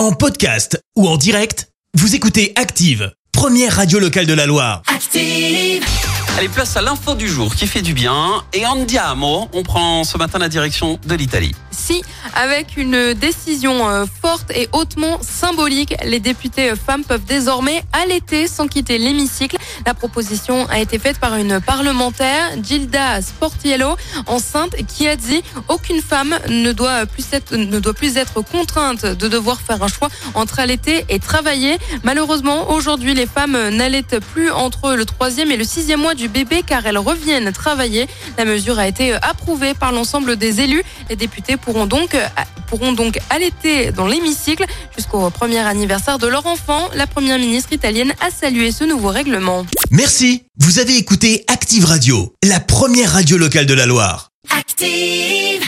En podcast ou en direct, vous écoutez Active, première radio locale de la Loire. Active. Allez, place à l'info du jour qui fait du bien. Et andiamo, on prend ce matin la direction de l'Italie. Si, avec une décision euh, et hautement symbolique, les députés euh, femmes peuvent désormais allaiter sans quitter l'hémicycle. La proposition a été faite par une parlementaire, Gilda Sportiello, enceinte, qui a dit aucune femme ne doit plus être, contrainte de devoir faire un choix entre allaiter et travailler. Malheureusement, aujourd'hui, les femmes n'allaitent plus entre le troisième et le sixième mois du bébé car elles reviennent travailler. La mesure a été approuvée par l'ensemble des élus. Les députés pourront donc pourront donc allaiter dans l'hémicycle jusqu'au premier anniversaire de leur enfant. La première ministre italienne a salué ce nouveau règlement. Merci, vous avez écouté Active Radio, la première radio locale de la Loire. Active.